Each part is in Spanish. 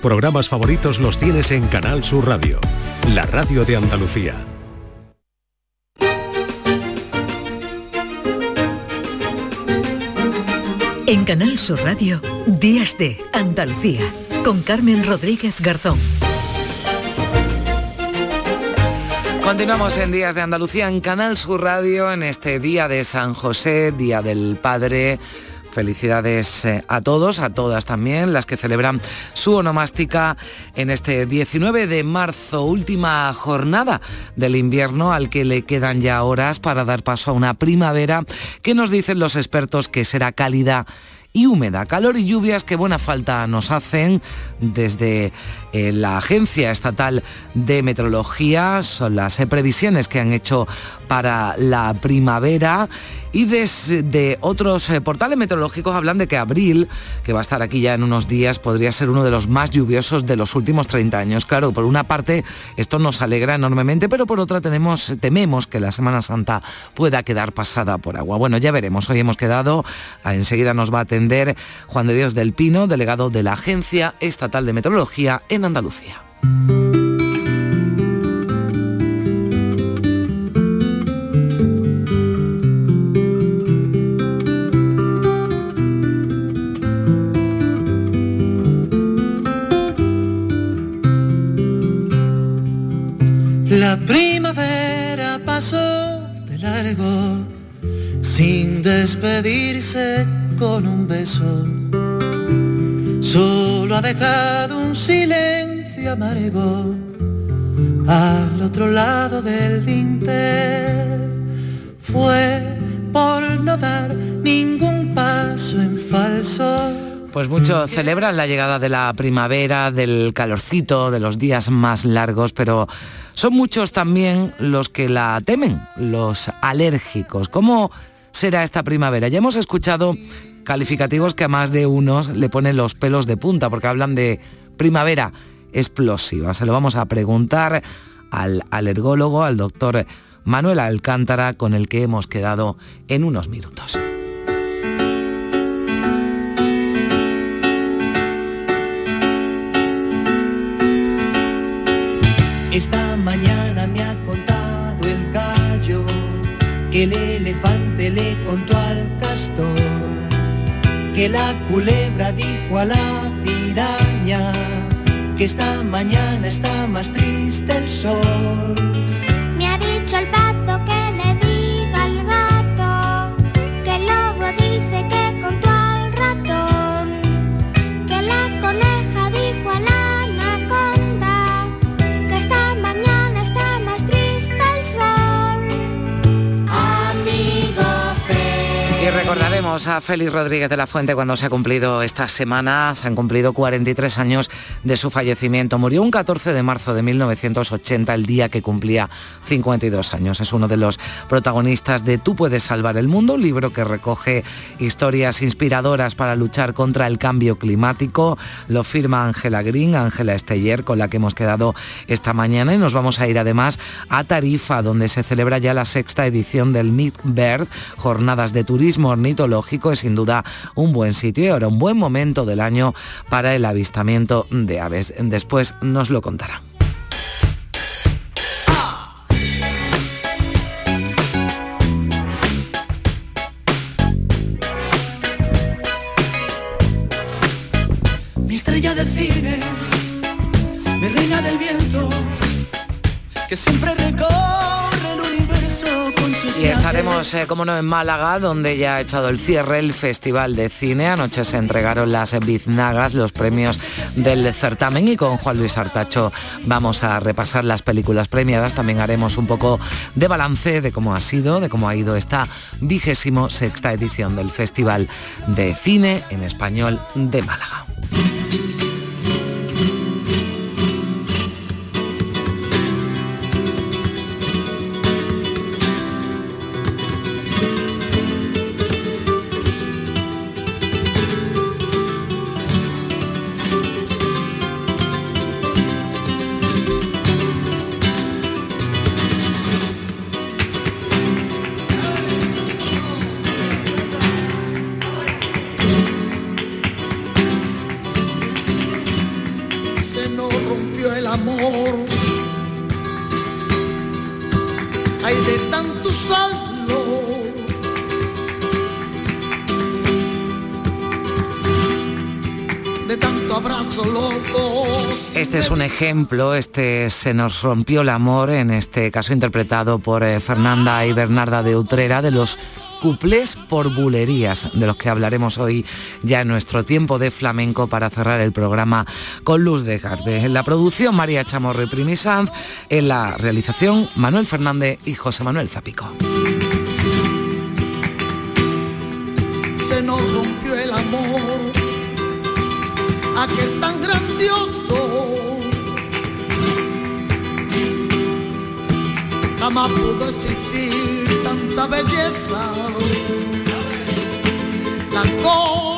Programas favoritos los tienes en Canal Sur Radio, la radio de Andalucía. En Canal Sur Radio, Días de Andalucía, con Carmen Rodríguez Garzón. Continuamos en Días de Andalucía en Canal Sur Radio en este día de San José, Día del Padre. Felicidades eh, a todos, a todas también, las que celebran su onomástica en este 19 de marzo, última jornada del invierno al que le quedan ya horas para dar paso a una primavera que nos dicen los expertos que será cálida y húmeda. Calor y lluvias que buena falta nos hacen desde la Agencia Estatal de Meteorología. Son las eh, previsiones que han hecho para la primavera y desde otros eh, portales meteorológicos hablan de que abril, que va a estar aquí ya en unos días, podría ser uno de los más lluviosos de los últimos 30 años. Claro, por una parte esto nos alegra enormemente, pero por otra tenemos, tememos que la Semana Santa pueda quedar pasada por agua. Bueno, ya veremos. Hoy hemos quedado, enseguida nos va a atender Juan de Dios del Pino, delegado de la Agencia Estatal de Meteorología Andalucía. La primavera pasó de largo sin despedirse con un beso. Solo ha dejado un silencio amargo al otro lado del dintel. Fue por no dar ningún paso en falso. Pues muchos celebran la llegada de la primavera, del calorcito, de los días más largos, pero son muchos también los que la temen, los alérgicos. ¿Cómo será esta primavera? Ya hemos escuchado calificativos que a más de unos le ponen los pelos de punta porque hablan de primavera explosiva. Se lo vamos a preguntar al alergólogo, al doctor Manuel Alcántara, con el que hemos quedado en unos minutos. Esta mañana me ha contado el gallo que el elefante le contó al castor que la culebra dijo a la piraña que esta mañana está más triste el sol. Y recordaremos a Félix Rodríguez de la Fuente cuando se ha cumplido esta semana, se han cumplido 43 años de su fallecimiento. Murió un 14 de marzo de 1980, el día que cumplía 52 años. Es uno de los protagonistas de Tú puedes salvar el mundo, un libro que recoge historias inspiradoras para luchar contra el cambio climático. Lo firma Ángela Green, Ángela Esteller, con la que hemos quedado esta mañana y nos vamos a ir además a Tarifa, donde se celebra ya la sexta edición del Meet Bird, jornadas de turismo ornitológico, es sin duda un buen sitio y ahora un buen momento del año para el avistamiento de aves. Después nos lo contará. mi estrella de cine, mi reina del viento, que siempre estaremos, eh, como no, en Málaga, donde ya ha echado el cierre el Festival de Cine. Anoche se entregaron las biznagas, los premios del certamen y con Juan Luis Artacho vamos a repasar las películas premiadas. También haremos un poco de balance de cómo ha sido, de cómo ha ido esta vigésimo sexta edición del Festival de Cine en Español de Málaga. Ejemplo, este se nos rompió el amor, en este caso interpretado por eh, Fernanda y Bernarda de Utrera, de los cuplés por bulerías, de los que hablaremos hoy ya en nuestro tiempo de flamenco para cerrar el programa con Luz de Garde. En la producción María Chamorro y Primi Sanz, en la realización Manuel Fernández y José Manuel Zapico. Se nos rompió el amor, aquel tan grandioso. Jamás pudo existir tanta belleza. La cosa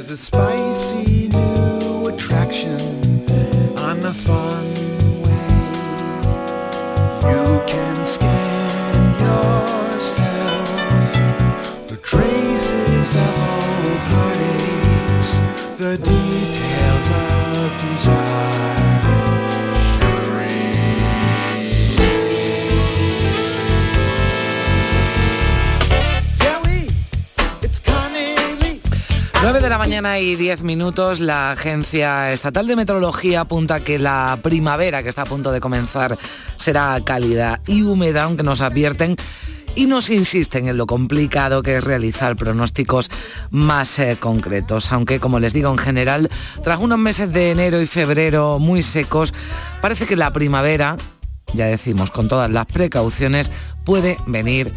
There's a spicy new attraction y 10 minutos, la Agencia Estatal de Meteorología apunta que la primavera que está a punto de comenzar será cálida y húmeda, aunque nos advierten y nos insisten en lo complicado que es realizar pronósticos más eh, concretos, aunque como les digo en general, tras unos meses de enero y febrero muy secos, parece que la primavera, ya decimos con todas las precauciones, puede venir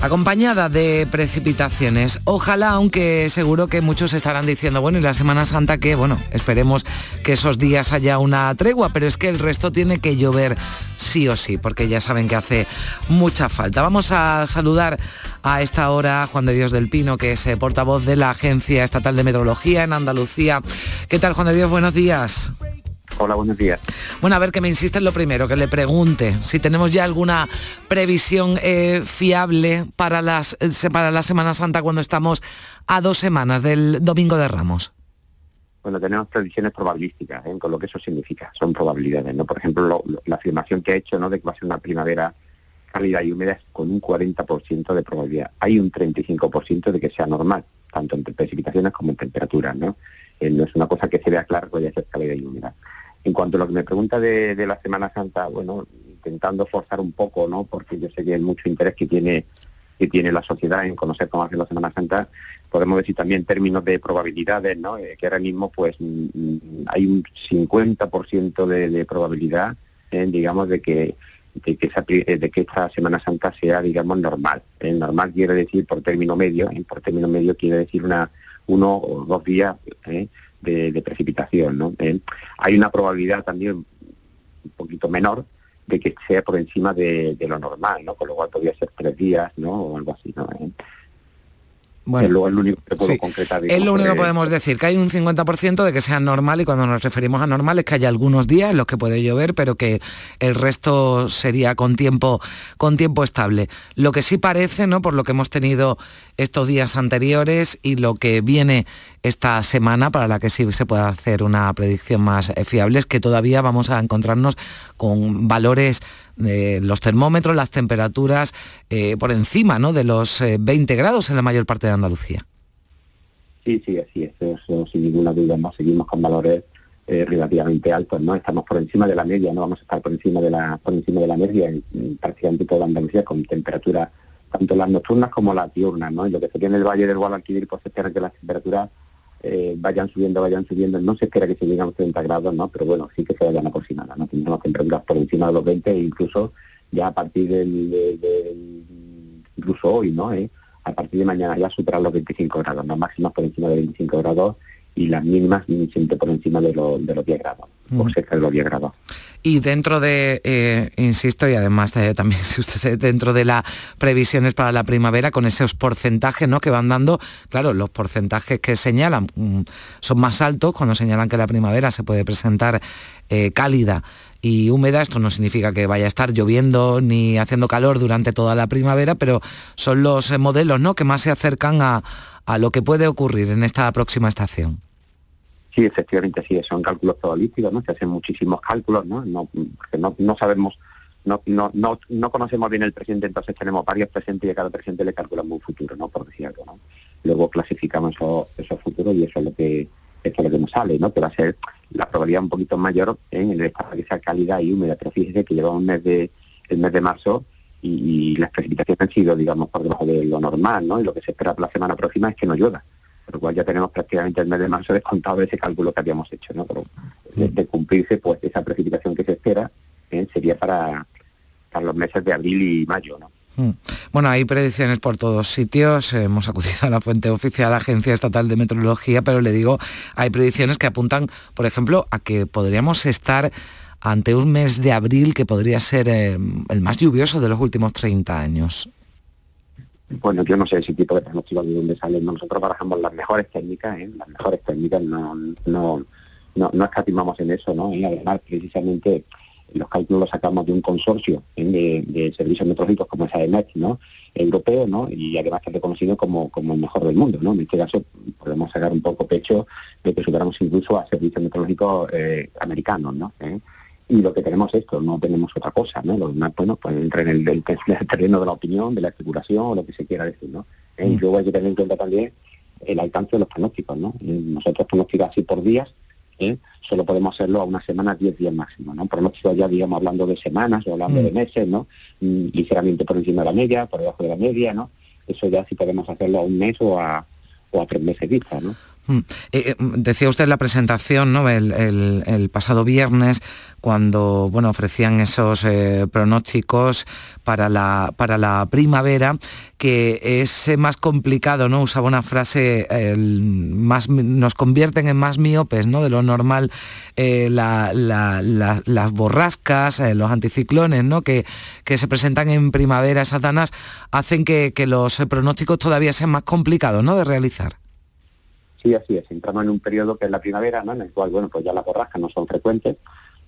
acompañada de precipitaciones. Ojalá, aunque seguro que muchos estarán diciendo, bueno, y la Semana Santa que, bueno, esperemos que esos días haya una tregua, pero es que el resto tiene que llover sí o sí, porque ya saben que hace mucha falta. Vamos a saludar a esta hora Juan de Dios del Pino, que es eh, portavoz de la Agencia Estatal de Meteorología en Andalucía. ¿Qué tal, Juan de Dios? Buenos días. Hola, buenos días. Bueno, a ver que me insiste en lo primero, que le pregunte si tenemos ya alguna previsión eh, fiable para, las, eh, para la Semana Santa cuando estamos a dos semanas del Domingo de Ramos. Bueno, tenemos previsiones probabilísticas, ¿eh? con lo que eso significa, son probabilidades, ¿no? Por ejemplo, lo- lo- la afirmación que ha hecho, ¿no?, de que va a ser una primavera cálida y húmeda con un 40% de probabilidad. Hay un 35% de que sea normal, tanto en precipitaciones como en temperaturas, ¿no? Eh, no es una cosa que se vea clara que vaya a ser cálida y húmeda. En cuanto a lo que me pregunta de, de la Semana Santa, bueno, intentando forzar un poco, ¿no? Porque yo sé que hay mucho interés que tiene que tiene la sociedad en conocer cómo hace la Semana Santa, podemos decir también en términos de probabilidades, ¿no? Eh, que ahora mismo pues mm, mm, hay un 50% de, de probabilidad, eh, digamos, de que de que, esa de que esta Semana Santa sea, digamos, normal. Eh, normal quiere decir por término medio, por término medio quiere decir una uno o dos días eh, de, de precipitación, ¿no? Hay una probabilidad también un poquito menor de que sea por encima de, de lo normal, ¿no? Con lo cual podría ser tres días, ¿no? O algo así, ¿no? Bueno. es, lo, es lo único que puedo Sí. concretar. Es digamos, lo único que sobre- podemos decir, que hay un 50% de que sea normal y cuando nos referimos a normal es que haya algunos días en los que puede llover, pero que el resto sería con tiempo, con tiempo estable. Lo que sí parece, ¿no? por lo que hemos tenido estos días anteriores y lo que viene esta semana, para la que sí se pueda hacer una predicción más eh, fiable, es que todavía vamos a encontrarnos con valores de los termómetros, las temperaturas eh, por encima ¿no? de los eh, 20 grados en la mayor parte de Andalucía. Sí, sí, así es, eso sin ninguna duda, ¿no? Seguimos con valores eh, relativamente altos, ¿no? Estamos por encima de la media, no vamos a estar por encima de la, por encima de la media en, en prácticamente toda Andalucía con temperaturas tanto las nocturnas como las diurnas, ¿no? Y lo que se tiene en el Valle del Guadalquivir, pues espera que las temperaturas eh, vayan subiendo, vayan subiendo. No se espera que se lleguen a los 30 grados, ¿no? Pero bueno, sí que se vayan aproximando, ¿no? Tendremos temperaturas por encima de los 20 e incluso ya a partir del, del- incluso hoy, ¿no? Eh, a partir de mañana ya superar los 25 grados, las máximas por encima de 25 grados y las mínimas siempre por encima de, los de los 10 grados, o Mm. de los 10 grados. Y dentro de, eh, insisto, y además eh, también si usted dentro de las previsiones para la primavera, con esos porcentajes ¿no? que van dando, claro, los porcentajes que señalan mm, son más altos cuando señalan que la primavera se puede presentar eh, cálida y húmeda. Esto no significa que vaya a estar lloviendo ni haciendo calor durante toda la primavera, pero son los eh, modelos ¿no? que más se acercan a, a lo que puede ocurrir en esta próxima estación. Sí, efectivamente, sí, son cálculos probabilísticos, ¿no? Se hacen muchísimos cálculos, ¿no? no porque no, no sabemos, no, no, no, no conocemos bien el presente, entonces tenemos varios presentes y a cada presente le calculamos un futuro, ¿no? Por decir algo, ¿no? Luego clasificamos esos, futuros y eso es lo que eso es lo que nos sale, ¿no? Que va a ser la probabilidad un poquito mayor en el estado que y húmeda. Pero fíjese que llevamos un mes de, el mes de marzo y, y las precipitaciones han sido, digamos, por debajo de lo normal, ¿no? Y lo que se espera para la semana próxima es que no llueva por lo cual ya tenemos prácticamente el mes de marzo descontado de ese cálculo que habíamos hecho, ¿no? Pero de, cumplirse, pues esa precipitación que se espera eh, sería para, los meses de abril y mayo, ¿no? Mm. Bueno, hay predicciones por todos sitios, hemos acudido a la fuente oficial, Agencia Estatal de Meteorología, pero le digo, hay predicciones que apuntan, por ejemplo, a que podríamos estar ante un mes de abril que podría ser eh, el más lluvioso de los últimos 30 años. Bueno, yo no sé ese tipo de pronósticos de dónde salen. Nosotros barajamos las mejores técnicas, ¿eh? las mejores técnicas, no, no, no, no escatimamos en eso, ¿no? Y además, precisamente, los cálculos los sacamos de un consorcio ¿eh? de, servicios meteorológicos como es AEMET, ¿no? Europeo, ¿no? Y además que es reconocido como, como el mejor del mundo, ¿no? En este caso podemos sacar un poco pecho de que superamos incluso a servicios meteorológicos eh, americanos, ¿no? Y lo que tenemos es esto, no tenemos otra cosa, ¿no? Lo demás, bueno, pues entra en el, el- el terreno de la opinión, de la especulación o lo que se quiera decir, ¿no? Eh, Y luego hay que tener en cuenta también el alcance de los pronósticos, ¿no? Eh, Nosotros pronosticamos así por días, ¿eh? solo podemos hacerlo a una semana, 10 días máximo, ¿no? Pronósticos ya, digamos, hablando de semanas o hablando Mm. de meses, ¿no? Mm, Ligeramente por encima de la media, por debajo de la media, ¿no? Eso ya sí podemos hacerlo a un mes o a, o a tres meses vista, ¿no? Mm. Eh, eh, decía usted en la presentación, ¿no? El, pasado viernes, cuando bueno, ofrecían esos eh, pronósticos para la, para la primavera, que es más complicado, ¿no? Usaba una frase, más, nos convierten en más miopes, ¿no? De lo normal, la- la- la- las borrascas, los anticiclones, ¿no? Que, que se presentan en primavera, esas danas, hacen que, que los pronósticos todavía sean más complicados, ¿no? De realizar. Sí, así es. Entramos en un periodo que es la primavera, ¿no? En el cual, bueno, pues ya las borrascas no son frecuentes.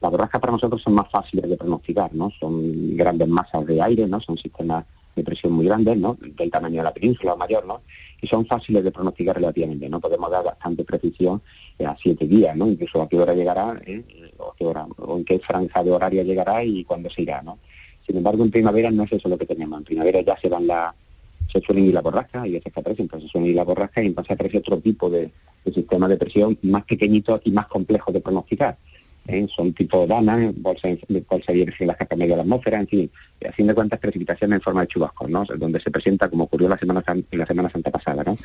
Las borrascas para nosotros son más fáciles de pronosticar, ¿no? Son grandes masas de aire, ¿no? Son sistemas de presión muy grandes, ¿no? Del tamaño de la península o mayor, ¿no? Y son fáciles de pronosticar relativamente, ¿no? Podemos dar bastante precisión eh, a siete días, ¿no? Incluso a qué hora llegará, ¿eh? o, qué hora, o en qué franja de horario llegará y cuándo se irá, ¿no? Sin embargo, en primavera no es eso lo que tenemos. En primavera ya se van la, se suelen ir la borrasca y veces que aparecen, entonces se suelen ir la borrasca y entonces aparece otro tipo de, de sistema de presión más pequeñito y más complejo de pronosticar. ¿eh? Son tipo dana, bolsa, de bolsa de en las capas medio de la atmósfera, en fin, de cuentas precipitación en forma de chubascos, ¿no? Donde se presenta como ocurrió la semana San- la semana santa pasada, ¿no?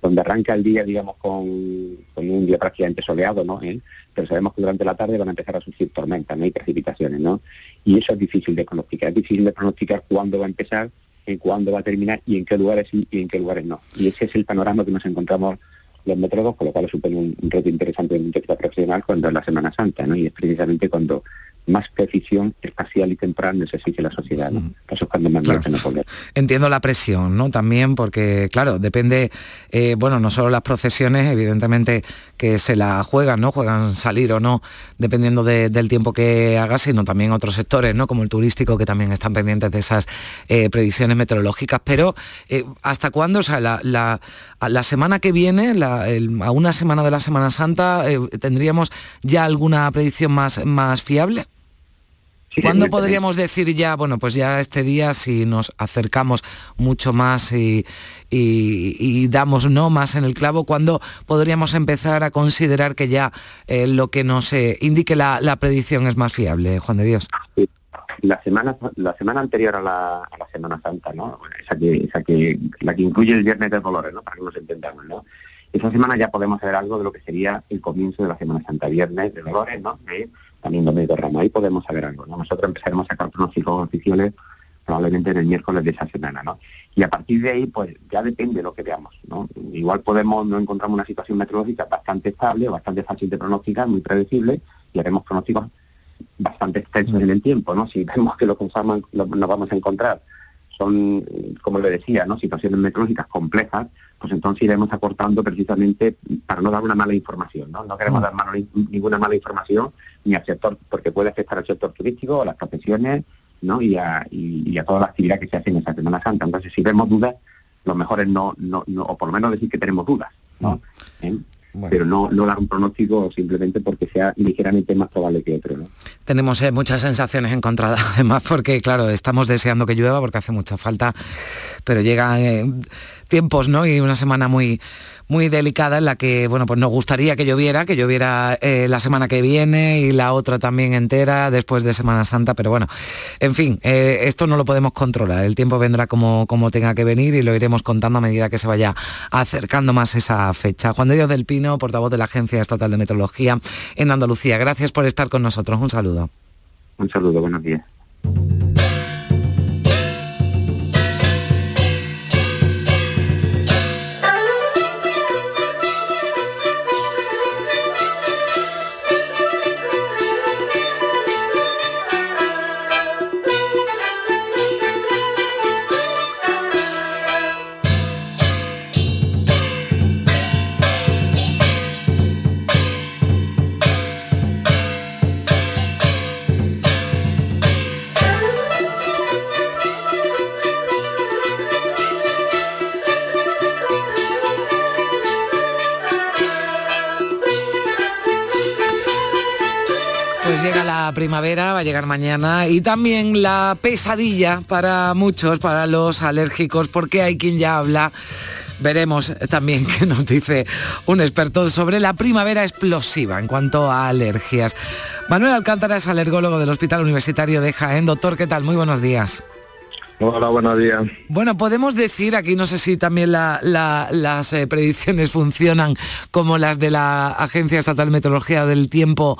donde arranca el día, digamos, con, con un día prácticamente soleado, ¿no? ¿Eh? Pero sabemos que durante la tarde van a empezar a surgir tormentas, ¿no? Y precipitaciones, ¿no? Y eso es difícil de pronosticar. Es difícil de pronosticar cuándo va a empezar, en cuándo va a terminar y en qué lugares sí y en qué lugares no. Y ese es el panorama que nos encontramos los meteorólogos, con lo cual supone un, reto interesante desde un punto de vista profesional cuando es la Semana Santa, ¿no? Y es precisamente cuando más precisión espacial y temporal necesite la sociedad, ¿no? Eso es cuando más Claro. no. Entiendo la presión, ¿no? También porque, claro, depende, eh, bueno, no solo las procesiones, evidentemente que se la juegan, ¿no? Juegan salir o no, dependiendo de- del tiempo que haga, sino también otros sectores, ¿no? Como el turístico, que también están pendientes de esas eh, predicciones meteorológicas. Pero, eh, ¿hasta cuándo? O sea, la, la- a la semana que viene, la- el- a una semana de la Semana Santa, ¿tendríamos ya alguna predicción más, más fiable? ¿Cuándo podríamos decir ya, bueno, pues ya este día si nos acercamos mucho más y, y- y damos no más en el clavo, ¿cuándo podríamos empezar a considerar que ya eh, lo que nos eh, indique la, la predicción es más fiable, Juan de Dios? la semana la semana anterior a la, a la Semana Santa, ¿no? Esa que, esa que la que incluye el Viernes de Dolores, ¿no? Para que nos entendamos, ¿no? Esa semana ya podemos saber algo de lo que sería el comienzo de la Semana Santa, Viernes de Dolores, ¿no? También Domingo de Ramos, ahí podemos saber algo, ¿no? Nosotros empezaremos a sacar pronósticos oficiales probablemente en el miércoles de esa semana, ¿no? Y a partir de ahí, pues ya depende de lo que veamos, ¿no? Igual podemos, no encontramos una situación meteorológica bastante estable, bastante fácil de pronosticar, muy predecible, y haremos pronósticos bastante extensos en el tiempo, ¿no? Si vemos que lo que nos vamos a encontrar son, como le decía, ¿no? situaciones meteorológicas complejas, pues entonces iremos acortando precisamente para no dar una mala información, ¿no? No queremos dar mala- ninguna mala información ni al sector, porque puede afectar al sector turístico, a las profesiones, ¿no? Y a, y, y a toda la actividad que se hace en esa Semana Santa. Entonces, si vemos dudas, lo mejor es no, no, no o por lo menos decir que tenemos dudas, ¿no? ¿Eh? Pero no, no dar un pronóstico simplemente porque sea ligeramente más probable que otro, ¿no? Tenemos eh, muchas sensaciones encontradas, además, porque claro, estamos deseando que llueva porque hace mucha falta, pero llegan eh, tiempos, ¿no? Y una semana muy, muy delicada en la que, bueno, pues nos gustaría que lloviera, que lloviera eh, la semana que viene y la otra también entera después de Semana Santa, pero bueno, en fin, eh, esto no lo podemos controlar. El tiempo vendrá como, como tenga que venir y lo iremos contando a medida que se vaya acercando más esa fecha. Juan de Dios del Pino, portavoz de la Agencia Estatal de Meteorología en Andalucía. Gracias por estar con nosotros. Un saludo. Un saludo, buenos días. Primavera, va a llegar mañana y también la pesadilla para muchos, para los alérgicos, porque hay quien ya habla veremos también qué nos dice un experto sobre la primavera explosiva en cuanto a alergias. Manuel Alcántara es alergólogo del Hospital Universitario de Jaén. Doctor, ¿qué tal? Muy buenos días. Hola, buenos días. Bueno, podemos decir, aquí no sé si también la- la- las eh, predicciones funcionan como las de la Agencia Estatal de Meteorología del Tiempo.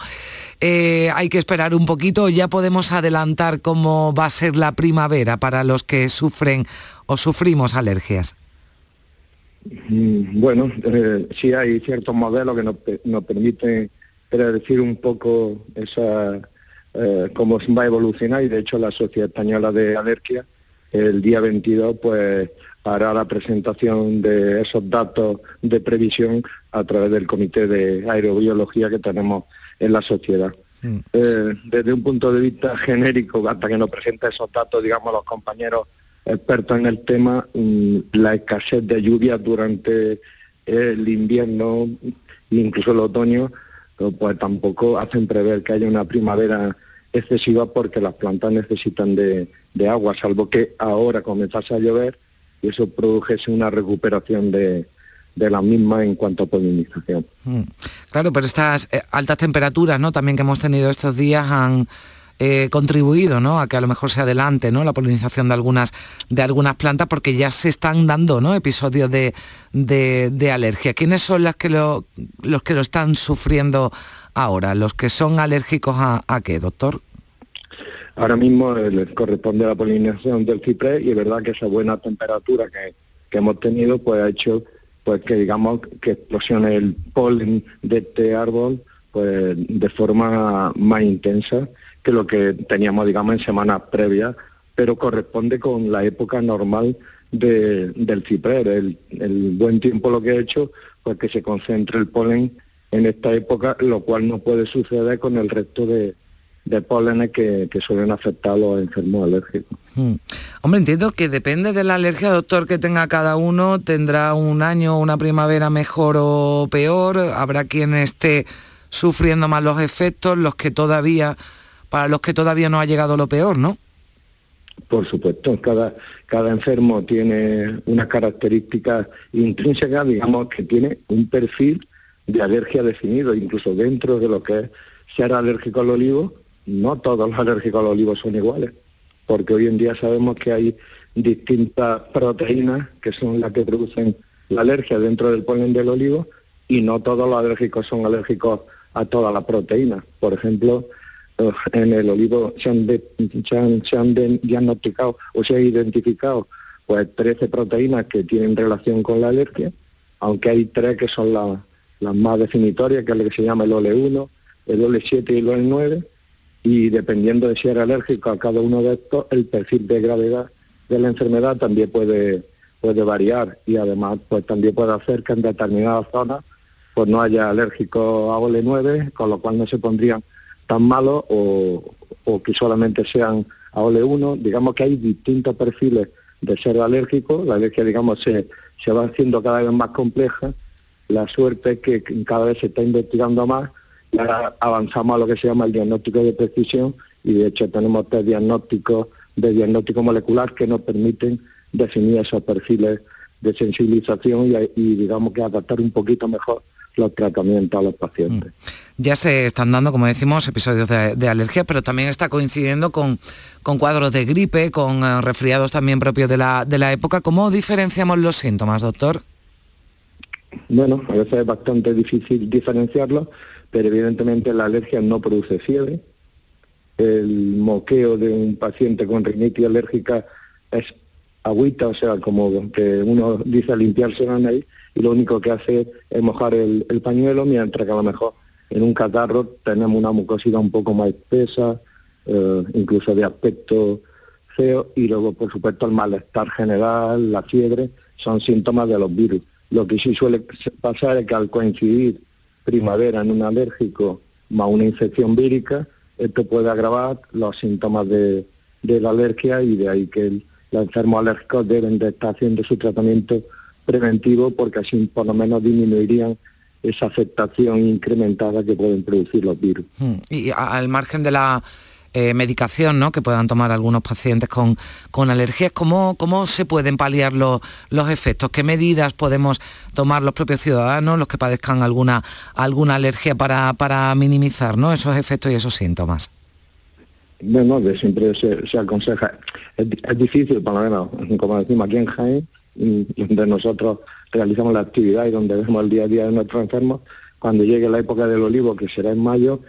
Eh, hay que esperar un poquito, ya podemos adelantar cómo va a ser la primavera para los que sufren o sufrimos alergias. Mm, Bueno, eh, sí hay ciertos modelos que nos, nos permiten predecir un poco esa eh, cómo va a evolucionar y de hecho la Sociedad Española de Alergia el día 22 pues hará la presentación de esos datos de previsión a través del Comité de Aerobiología que tenemos en la sociedad. Eh, desde un punto de vista genérico, hasta que nos presente esos datos, digamos, los compañeros expertos en el tema, mm, la escasez de lluvias durante el invierno, incluso el otoño, pues tampoco hacen prever que haya una primavera excesiva porque las plantas necesitan de, de agua, salvo que ahora comenzase a llover y eso produjese una recuperación de, de la misma en cuanto a polinización. Mm. Claro, pero estas eh, altas temperaturas, ¿no? También que hemos tenido estos días han eh, contribuido, ¿no? A que a lo mejor se adelante, ¿no? La polinización de algunas de algunas plantas, porque ya se están dando, ¿no? Episodios de, de, alergia. ¿Quiénes son las que lo, los que lo están sufriendo ahora? Los que son alérgicos a, a qué, doctor? Ahora mismo les corresponde la polinización del ciprés y es verdad que esa buena temperatura que, hemos tenido pues ha hecho pues que digamos que explosione el polen de este árbol pues de forma más intensa que lo que teníamos digamos en semanas previas, pero corresponde con la época normal de- del ciprés. El, el buen tiempo lo que ha hecho pues que se concentre el polen en esta época, lo cual no puede suceder con el resto de, de pólenes que, que suelen afectar a los enfermos alérgicos. Mm. Hombre, entiendo que depende de la alergia, doctor, que tenga cada uno, tendrá un año, una primavera mejor o peor, habrá quien esté sufriendo más los efectos, los que todavía, para los que todavía no ha llegado lo peor, ¿no? Por supuesto, cada, cada enfermo tiene unas características intrínsecas, digamos, que tiene un perfil de alergia definido, incluso dentro de lo que es ser alérgico al olivo, no todos los alérgicos al olivo son iguales, porque hoy en día sabemos que hay distintas proteínas que son las que producen la alergia dentro del polen del olivo y no todos los alérgicos son alérgicos a todas las proteínas. Por ejemplo, eh, en el olivo se han, se han- de- diagnosticado o se han identificado pues 13 proteínas que tienen relación con la alergia, aunque hay tres que son la- las más definitorias, que es lo que se llama el OLE1, el OLE7 y el OLE9, y dependiendo de si eres alérgico a cada uno de estos, el perfil de gravedad de la enfermedad también puede, puede variar y además pues también puede hacer que en determinadas zonas pues no haya alérgicos a OLE9, con lo cual no se pondrían tan malos o, o que solamente sean a OLE1. Digamos que hay distintos perfiles de ser alérgico, la alergia digamos se, se va haciendo cada vez más compleja, la suerte es que cada vez se está investigando más y ahora avanzamos a lo que se llama el diagnóstico de precisión y de hecho tenemos tres diagnósticos de diagnóstico molecular que nos permiten definir esos perfiles de sensibilización y, y digamos que adaptar un poquito mejor los tratamientos a los pacientes. Ya se están dando, como decimos, episodios de, de alergia, pero también está coincidiendo con, con cuadros de gripe, con eh, resfriados también propios de la, de la época. ¿Cómo diferenciamos los síntomas, doctor? Bueno, a veces es bastante difícil diferenciarlo, pero evidentemente la alergia no produce fiebre. El moqueo de un paciente con rinitis alérgica es agüita, o sea, como que uno dice limpiarse la nariz y lo único que hace es mojar el, el pañuelo, mientras que a lo mejor en un catarro tenemos una mucosidad un poco más espesa, eh, incluso de aspecto feo, y luego, por supuesto, el malestar general, la fiebre, son síntomas de los virus. Lo que sí suele pasar es que al coincidir primavera en un alérgico más una infección vírica, esto puede agravar los síntomas de, la alergia y de ahí que los enfermos alérgicos deben de estar haciendo su tratamiento preventivo porque así por lo menos disminuirían esa afectación incrementada que pueden producir los virus. Mm, Y al margen de la eh, medicación ¿no? que puedan tomar algunos pacientes con, con alergias. ¿Cómo, ¿Cómo se pueden paliar los, los efectos? ¿Qué medidas podemos tomar los propios ciudadanos, los que padezcan alguna, alguna alergia para, para minimizar ¿no? esos efectos y esos síntomas? Bueno, de siempre se, se aconseja. Es, di- es difícil, por lo menos, como decimos aquí en Jaén, donde nosotros realizamos la actividad y donde vemos el día a día de nuestros enfermos, cuando llegue la época del olivo, que será en mayo,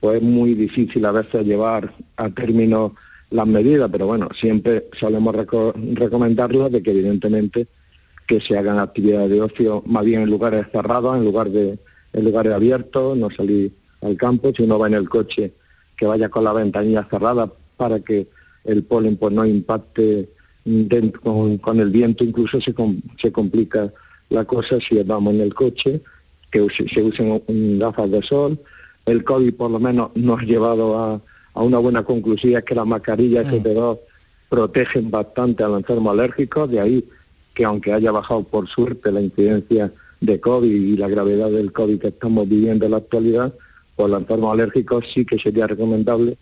pues es muy difícil a veces llevar a término las medidas, pero bueno, siempre solemos reco- recomendarlas de que evidentemente que se hagan actividades de ocio más bien en lugares cerrados, en lugar de en lugares abiertos, no salir al campo, si uno va en el coche que vaya con la ventanilla cerrada para que el polen pues no impacte con, el viento, incluso se, com- se complica la cosa si vamos en el coche, que se usen gafas de sol. El COVID por lo menos nos ha llevado a, a una buena conclusión, es que las mascarillas FP2 protegen bastante a los enfermos alérgicos, de ahí que aunque haya bajado por suerte la incidencia de COVID y la gravedad del COVID que estamos viviendo en la actualidad, pues los enfermos alérgicos sí que sería recomendable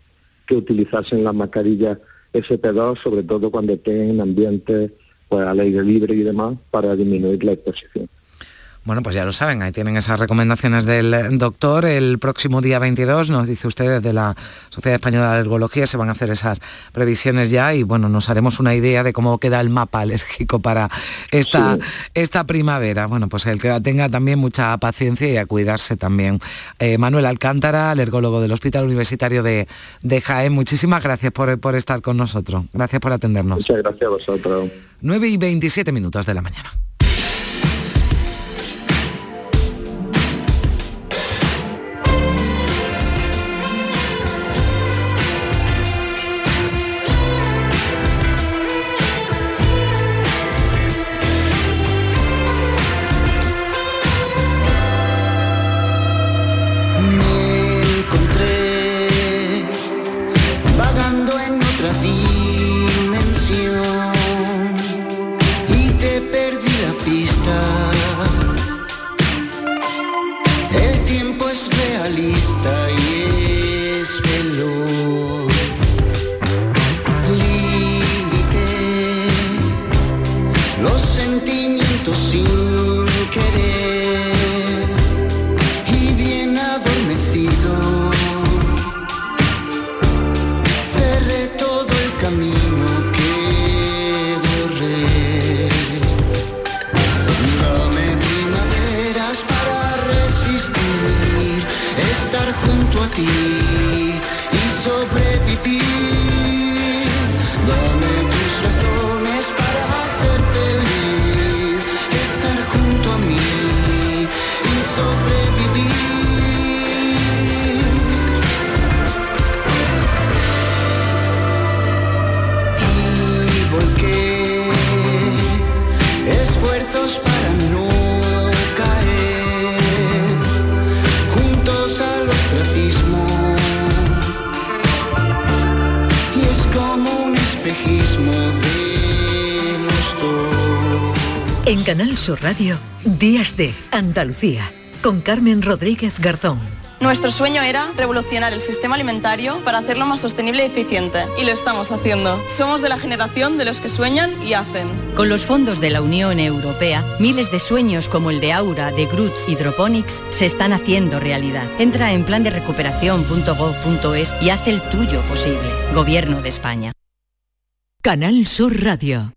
que utilizasen las mascarillas SP2, sobre todo cuando estén en ambientes pues, al aire libre y demás, para disminuir la exposición. Bueno, pues ya lo saben, ahí tienen esas recomendaciones del doctor. El próximo día 22, nos dice usted, desde la Sociedad Española de Alergología se van a hacer esas previsiones ya y bueno, nos haremos una idea de cómo queda el mapa alérgico para esta, Sí. esta primavera. Bueno, pues el que tenga también mucha paciencia y a cuidarse también. Eh, Manuel Alcántara, alergólogo del Hospital Universitario de, de Jaén, muchísimas gracias por, por estar con nosotros. Gracias por atendernos. Muchas gracias a vosotros. 9 y 27 minutos de la mañana. Canal Sur Radio, Días de Andalucía, con Carmen Rodríguez Garzón. Nuestro sueño era revolucionar el sistema alimentario para hacerlo más sostenible y eficiente. Y lo estamos haciendo. Somos de la generación de los que sueñan y hacen. Con los fondos de la Unión Europea, miles de sueños como el de Aura, de Groots Hydroponics se están haciendo realidad. Entra en plan de recuperación.gov.es y haz el tuyo posible. Gobierno de España. Canal Sur Radio.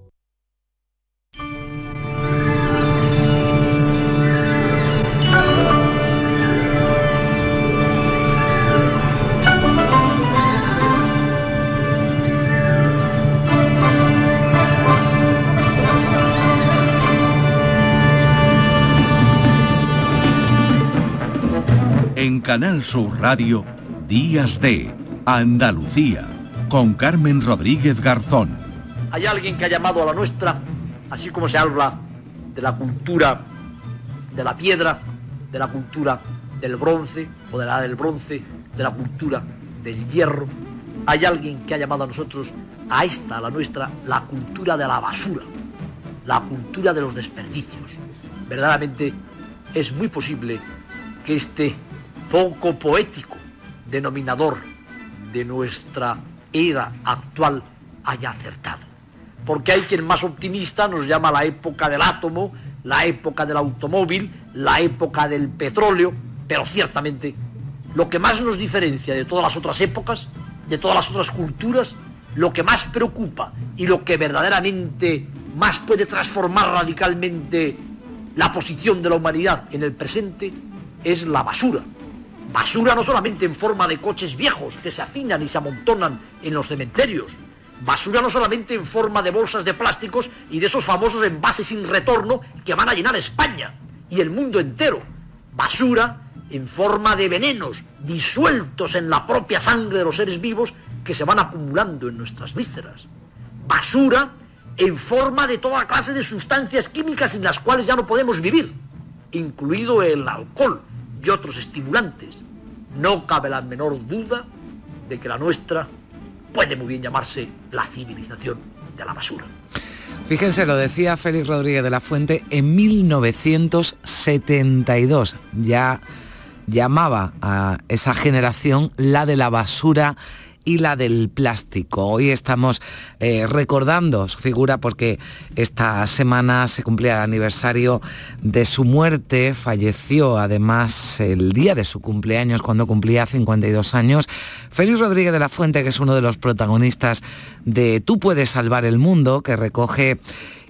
Canal Sur Radio, Días de Andalucía, con Carmen Rodríguez Garzón. Hay alguien que ha llamado a la nuestra, así como se habla de la cultura de la piedra, de la cultura del bronce o de la del bronce, de la cultura del hierro. Hay alguien que ha llamado a nosotros, a esta, a la nuestra, la cultura de la basura, la cultura de los desperdicios. Verdaderamente es muy posible que este poco poético denominador de nuestra era actual haya acertado. Porque hay quien más optimista nos llama la época del átomo, la época del automóvil, la época del petróleo, pero ciertamente lo que más nos diferencia de todas las otras épocas, de todas las otras culturas, lo que más preocupa y lo que verdaderamente más puede transformar radicalmente la posición de la humanidad en el presente es la basura. Basura no solamente en forma de coches viejos que se hacinan y se amontonan en los cementerios. Basura no solamente en forma de bolsas de plásticos y de esos famosos envases sin retorno que van a llenar España y el mundo entero. Basura en forma de venenos disueltos en la propia sangre de los seres vivos que se van acumulando en nuestras vísceras. Basura en forma de toda clase de sustancias químicas sin las cuales ya no podemos vivir, incluido el alcohol y otros estimulantes. No cabe la menor duda de que la nuestra puede muy bien llamarse la civilización de la basura. Fíjense, lo decía Félix Rodríguez de la Fuente en 1972. Ya llamaba a esa generación la de la basura y la del plástico. Hoy estamos eh, recordando su figura porque esta semana se cumplía el aniversario de su muerte. Falleció además el día de su cumpleaños cuando cumplía 52 años. Félix Rodríguez de la Fuente, que es uno de los protagonistas de Tú puedes salvar el mundo, que recoge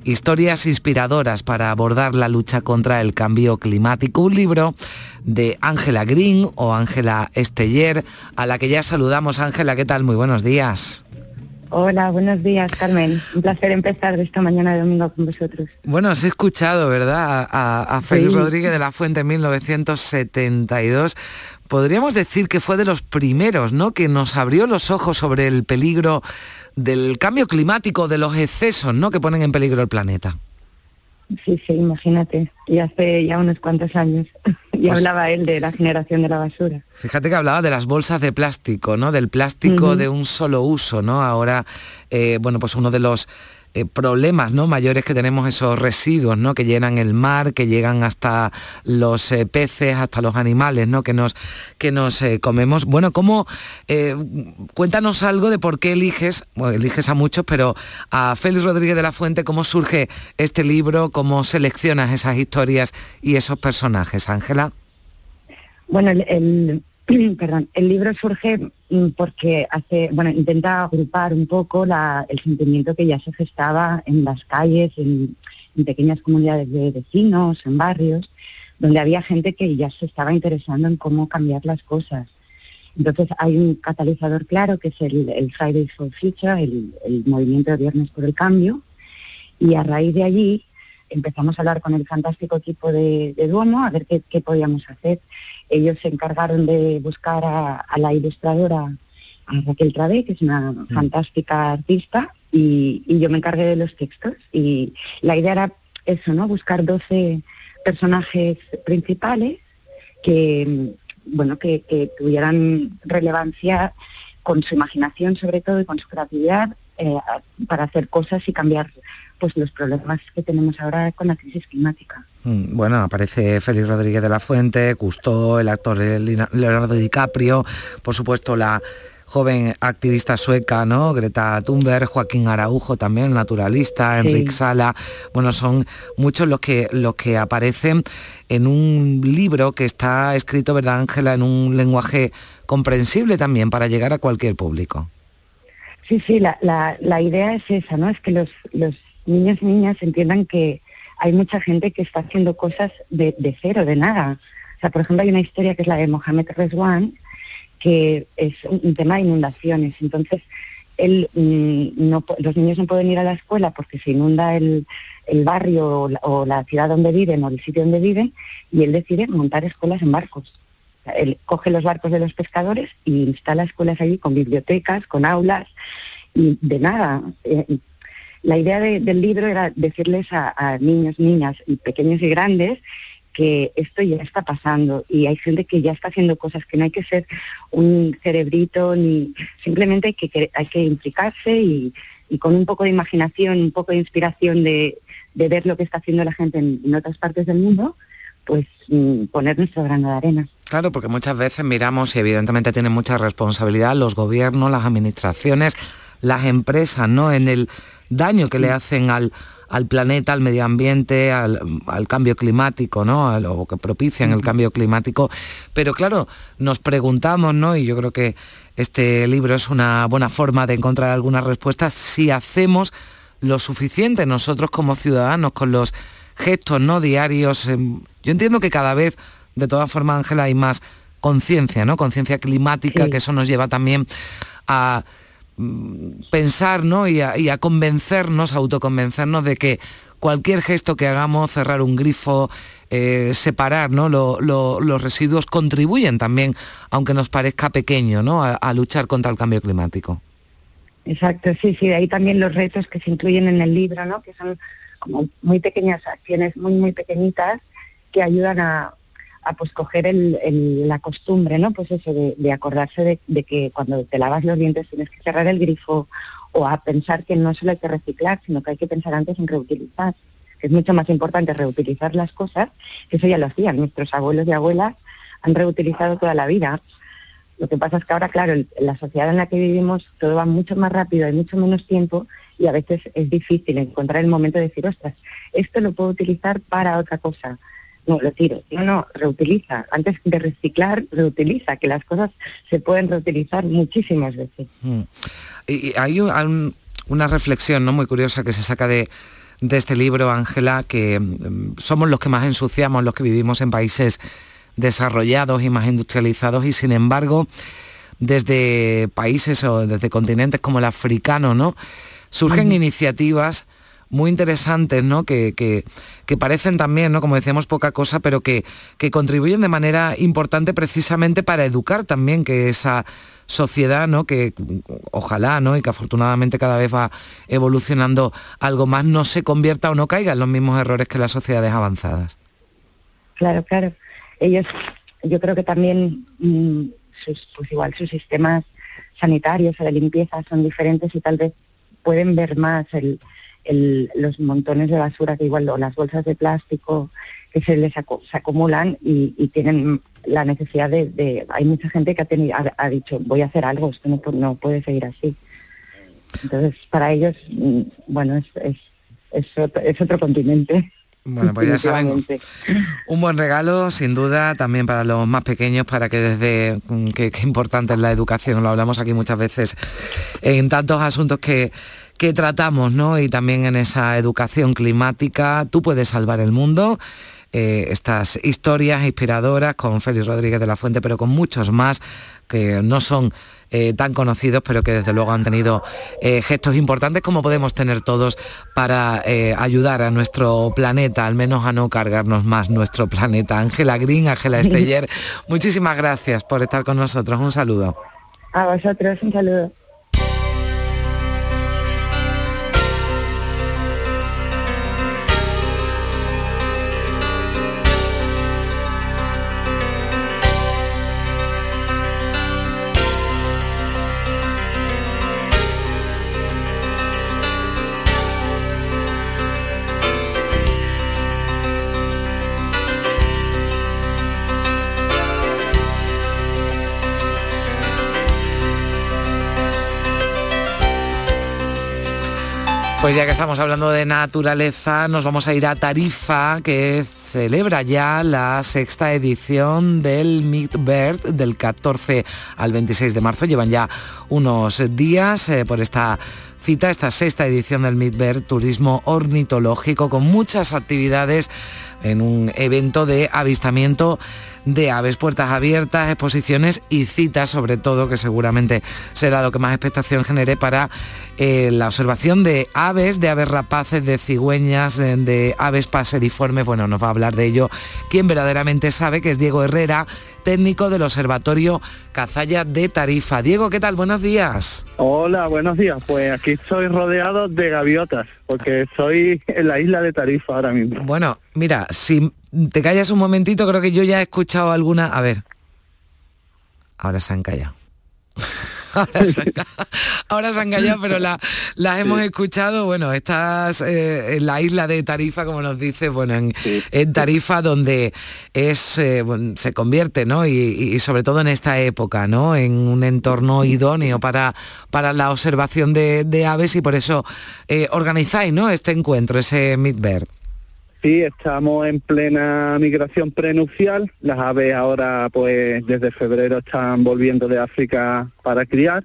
historias inspiradoras para abordar la lucha contra el cambio climático. Un libro de Ángela Green o Ángela Esteller, a la que ya saludamos. Ángela, ¿qué tal? Muy buenos días. Hola, buenos días, Carmen. Un placer empezar esta mañana de domingo con vosotros. Bueno, has escuchado, ¿verdad? A, a Félix Sí. Rodríguez de la Fuente en 1972. Podríamos decir que fue de los primeros, ¿no? Que nos abrió los ojos sobre el peligro del cambio climático, de los excesos, ¿no? Que ponen en peligro el planeta. Sí, sí, imagínate. Y hace ya unos cuantos años. y Pues- hablaba él de la generación de la basura. Fíjate que hablaba de las bolsas de plástico, ¿no? Del plástico de un solo uso, ¿no? Ahora, eh, bueno, pues uno de los eh, problemas ¿no? mayores que tenemos esos residuos ¿no? que llenan el mar, que llegan hasta los eh, peces, hasta los animales ¿no? que nos, que nos eh, comemos. Bueno, ¿cómo, cuéntanos algo de por qué eliges, bueno, eliges a muchos, pero a Félix Rodríguez de la Fuente, cómo surge este libro, cómo seleccionas esas historias y esos personajes, Ángela? Bueno, el- perdón, el libro surge mm, porque hace, bueno, intenta agrupar un poco el sentimiento que ya se gestaba en las calles, en, pequeñas comunidades de vecinos, en barrios, donde había gente que ya se estaba interesando en cómo cambiar las cosas. Entonces hay un catalizador claro que es el, Fridays for Future, el, movimiento de Viernes por el Cambio, y a raíz de allí empezamos a hablar con el fantástico equipo de, Duomo a ver qué podíamos hacer. Ellos se encargaron de buscar a, a la ilustradora a Raquel Travé, que es una fantástica artista, y, y yo me encargué de los textos. Y la idea era eso, ¿no? Buscar 12 personajes principales que, bueno, que, que tuvieran relevancia con su imaginación sobre todo y con su creatividad eh, para hacer cosas y cambiar pues los problemas que tenemos ahora con la crisis climática. Mm, Bueno, aparece Félix Rodríguez de la Fuente, Custó, el actor Leonardo DiCaprio, por supuesto la joven activista sueca, ¿no? Greta Thunberg, Joaquín Araujo también, naturalista, Sí. Enrique Sala. Bueno, son muchos los que los que aparecen en un libro que está escrito, ¿verdad, Ángela, en un lenguaje comprensible también para llegar a cualquier público. Sí, sí, la, la, la idea es esa, ¿no? Es que los, los niños y niñas entiendan que hay mucha gente que está haciendo cosas de, de cero, de nada. O sea, por ejemplo, hay una historia que es la de Mohamed Reswan, que es un, tema de inundaciones. Entonces, él, mm, no, los niños no pueden ir a la escuela porque se inunda el, el barrio o la, o la ciudad donde viven o el sitio donde viven y él decide montar escuelas en barcos. Él coge los barcos de los pescadores y instala escuelas allí con bibliotecas, con aulas y de nada. eh, la idea de- del libro era decirles a, niños, niñas, pequeños y grandes que esto ya está pasando y hay gente que ya está haciendo cosas que no hay que ser un cerebrito ni simplemente hay que, hay que implicarse y, con un poco de imaginación, un poco de inspiración de, de ver lo que está haciendo la gente en, en otras partes del mundo, pues mm, poner nuestro grano de arena. Claro, porque muchas veces miramos y evidentemente tienen mucha responsabilidad los gobiernos, las administraciones, las empresas, ¿no? En el daño que le hacen al, al planeta, al medio ambiente, al, al cambio climático, ¿no? A lo que propician el cambio climático. Pero claro, nos preguntamos, ¿no? Y yo creo que este libro es una buena forma de encontrar algunas respuestas si hacemos lo suficiente nosotros como ciudadanos con los gestos no diarios. em, Yo entiendo que cada vez, de todas formas, Ángela, hay más conciencia, ¿no? Conciencia climática, que eso nos lleva también a mm, pensar, ¿no? Y a, y a convencernos, a autoconvencernos de que cualquier gesto que hagamos, cerrar un grifo, eh, separar ¿no? Lo- lo- los residuos, contribuyen también, aunque nos parezca pequeño, ¿no? a- a luchar contra el cambio climático. Exacto, sí, sí, de ahí también los retos que se incluyen en el libro, ¿no? Que son como muy pequeñas acciones, muy, muy pequeñitas, que ayudan a, a pues coger el, la costumbre, ¿no? Pues eso, de, acordarse de, que cuando te lavas los dientes tienes que cerrar el grifo, o a pensar que no solo hay que reciclar, sino que hay que pensar antes en reutilizar. Que es mucho más importante reutilizar las cosas, que eso ya lo hacían. Nuestros abuelos y abuelas han reutilizado toda la vida. Lo que pasa es que ahora, claro, el- la sociedad en la que vivimos todo va mucho más rápido, hay mucho menos tiempo y a veces es difícil encontrar el momento de decir, ostras, esto lo puedo utilizar para otra cosa. No, lo tiro. No, no, reutiliza. Antes de reciclar, reutiliza, que las cosas se pueden reutilizar muchísimas veces. Mm. Y, hay un- un- una reflexión ¿no? muy curiosa que se saca de, de este libro, Ángela, que mm, somos los que más ensuciamos, los que vivimos en países desarrollados y más industrializados y sin embargo desde países o desde continentes como el africano, ¿no? Surgen iniciativas muy interesantes, ¿no? Que, que- que parecen también, ¿no? Como decíamos, poca cosa, pero que, que contribuyen de manera importante precisamente para educar también que esa sociedad, ¿no? Que ojalá, ¿no? Y que afortunadamente cada vez va evolucionando algo más, no se convierta o no caiga en los mismos errores que las sociedades avanzadas. Claro, claro. Ellos, yo creo que también, mm, sus, pues igual sus sistemas sanitarios o de limpieza son diferentes y tal vez pueden ver más el, el- los montones de basura que igual o las bolsas de plástico que se les acu- se acumulan y, y tienen la necesidad de, de- hay mucha gente que ha, tenido, ha, ha dicho voy a hacer algo esto no, pu- no puede seguir así entonces para ellos mm, bueno es, es, es otro, es otro continente. Bueno, pues ya saben, un buen regalo, sin duda, también para los más pequeños, para que desde, mm, qué qué importante es la educación, lo hablamos aquí muchas veces, en tantos asuntos que, que tratamos, ¿no? Y también en esa educación climática, tú puedes salvar el mundo. eh, estas historias inspiradoras con Félix Rodríguez de la Fuente, pero con muchos más que no son eh, tan conocidos, pero que desde luego han tenido eh, gestos importantes como podemos tener todos para ayudar a nuestro planeta, al menos a no cargarnos más nuestro planeta. Ángela Green, Ángela Esteller, muchísimas gracias por estar con nosotros. Un saludo. A vosotros, un saludo. Pues ya que estamos hablando de naturaleza, nos vamos a ir a Tarifa, que celebra ya la sexta edición del Meet Bird del 14 al 26 de marzo. Llevan ya unos días eh, por esta cita, esta sexta edición del Meet Bird, turismo ornitológico, con muchas actividades en un evento de avistamiento de aves, puertas abiertas, exposiciones y citas sobre todo, que seguramente será lo que más expectación genere para eh, la observación de aves, de aves rapaces, de cigüeñas, eh, de aves paseriformes. Bueno, nos va a hablar de ello quien verdaderamente sabe, que es Diego Herrera, técnico del Observatorio Cazalla de Tarifa. Diego, ¿qué tal? Buenos días. Hola, buenos días. Pues aquí estoy rodeado de gaviotas, porque soy en la isla de Tarifa ahora mismo. Bueno, mira, si te callas un momentito, creo que yo ya he escuchado alguna... A ver. Ahora se han callado. Ahora se, han, ahora se han callado, pero la- las hemos escuchado. Bueno, estás eh, en la isla de Tarifa, como nos dice, bueno, en, en Tarifa, donde es eh, bueno, se convierte, ¿no? Y, y sobre todo en esta época, ¿no? En un entorno idóneo para, para la observación de, de aves y por eso eh, organizáis, ¿no? Este encuentro, ese Midbird. Sí, estamos en plena migración prenupcial. Las aves ahora, pues desde febrero están volviendo de África para criar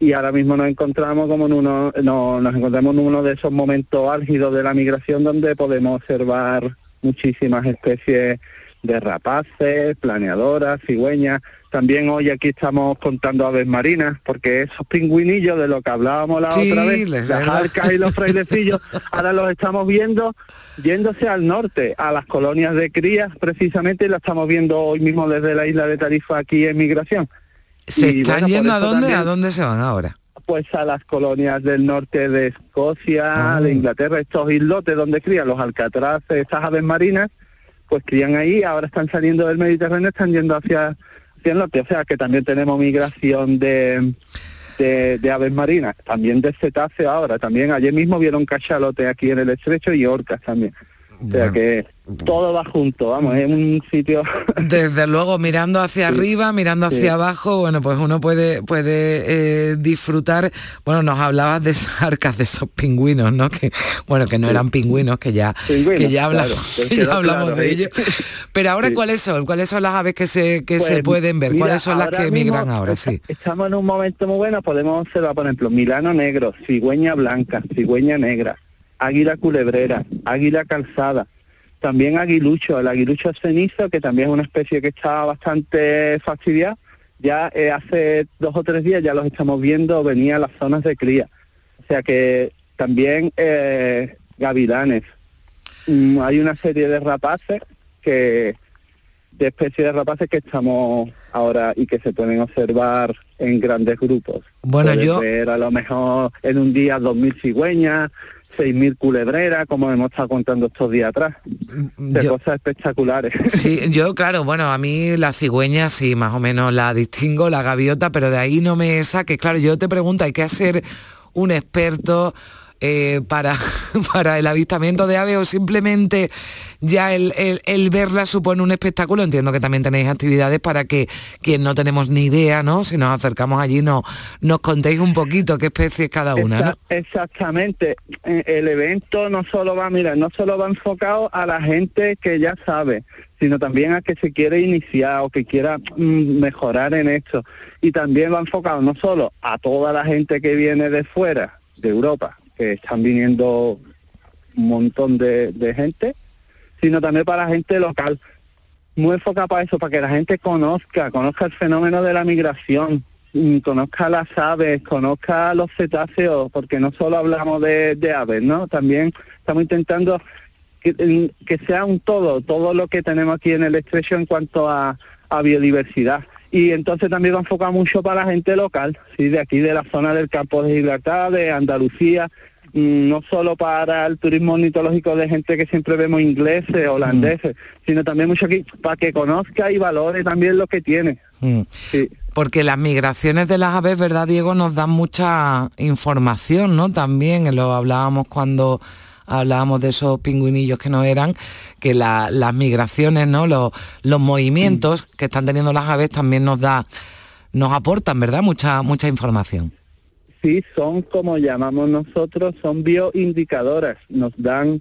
y ahora mismo nos encontramos como en uno, no, nos encontramos en uno de esos momentos álgidos de la migración donde podemos observar muchísimas especies de rapaces, planeadoras, cigüeñas. También hoy aquí estamos contando aves marinas, porque esos pingüinillos de lo que hablábamos la Sí, otra vez, las arcas y los frailecillos, ahora los estamos viendo yéndose al norte, a las colonias de crías precisamente, y la estamos viendo hoy mismo desde la isla de Tarifa aquí en migración. ¿Se Y, están bueno, yendo a dónde? también- ¿A dónde se van ahora? pues a las colonias del norte de Escocia, Ah. de Inglaterra, estos islotes donde crían los alcatraces, estas aves marinas, pues crían ahí, ahora están saliendo del Mediterráneo, están yendo hacia, hacia el norte, o sea que también tenemos migración de, de, aves marinas, también de cetáceos ahora, también ayer mismo vieron cachalote aquí en el estrecho y orcas también. O sea que todo va junto, vamos, es un sitio... Desde luego, mirando hacia arriba, mirando hacia Sí. abajo, bueno, pues uno puede, puede eh, disfrutar. Bueno, nos hablabas de esas arcas, de esos pingüinos, ¿no? Que, bueno, que no eran pingüinos, que ya, Pingüinos, que ya hablamos, claro, que ya hablamos claro de ahí. ello. Pero ahora, Sí. ¿cuáles son? ¿Cuáles son las aves que se, que se Pues, pueden ver? mira, ¿Cuáles son las que mismo migran ahora? Sí. Estamos en un momento muy bueno, podemos observar, por ejemplo, Milano negro, cigüeña blanca, cigüeña negra, águila culebrera, águila calzada, también aguilucho, el aguilucho cenizo, que también es una especie que está bastante fastidiada, ya eh, hace dos o tres días ya los estamos viendo venir a las zonas de cría. O sea que también eh, gavilanes. Mm, hay una serie de rapaces que de especies de rapaces que estamos ahora y que se pueden observar en grandes grupos. Bueno, yo- a lo mejor en un día 2.000 cigüeñas, 6.000 culebreras, como hemos estado contando estos días atrás. De yo- cosas espectaculares. Sí, yo claro, bueno, a mí la cigüeña sí, más o menos la distingo, la gaviota, pero de ahí no me saques. Claro, yo te pregunto, ¿hay que ser un experto eh, para, para el avistamiento de aves o simplemente ya el, el- el verla supone un espectáculo? Entiendo que también tenéis actividades para que quien no tenemos ni idea, ¿no? Si nos acercamos allí no, nos contéis un poquito qué especie es cada una, ¿no? Exa- Exactamente. Eh, El evento no solo va, mira, no solo va enfocado a la gente que ya sabe, sino también a que se quiere iniciar o que quiera mm, mejorar en esto. Y también va enfocado no solo a toda la gente que viene de fuera, de Europa, que están viniendo un montón de, gente, sino también para la gente local. Muy enfocada para eso, para que la gente conozca, conozca el fenómeno de la migración, mm, conozca las aves, conozca los cetáceos, porque no solo hablamos de, aves, ¿no? También estamos intentando que, mm, que sea un todo, todo lo que tenemos aquí en el estrecho en cuanto a biodiversidad. Y entonces también va enfocado mucho para la gente local, sí, de aquí de la zona del campo de Gibraltar, de Andalucía, mm, no solo para el turismo ornitológico de gente que siempre vemos ingleses, holandeses, sino también mucho aquí para que conozca y valore también lo que tiene. Mm. Porque las migraciones de las aves, ¿verdad, Diego? Nos dan mucha información, ¿no? También lo hablábamos cuando hablábamos de esos pingüinillos que no eran, que la- las migraciones, ¿no? Los, los movimientos que están teniendo las aves también nos da, nos aportan, ¿verdad? Mucha, mucha información. Sí, son como llamamos nosotros, son bioindicadoras, nos dan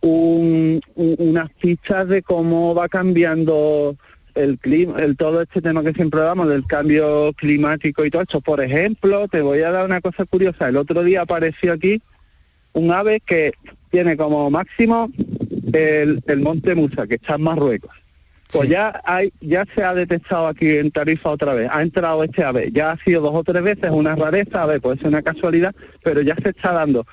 un- un- unas fichas de cómo va cambiando el clima, el todo este tema que siempre damos del cambio climático y todo esto. Por ejemplo, te voy a dar una cosa curiosa. El otro día apareció aquí un ave que tiene como máximo el, el monte Musa, que está en Marruecos. Pues ya hay, ya se ha detectado aquí en Tarifa otra vez, ha entrado este ave, ya ha sido dos o tres veces una rareza, a ver, puede ser una casualidad, pero ya se está dando.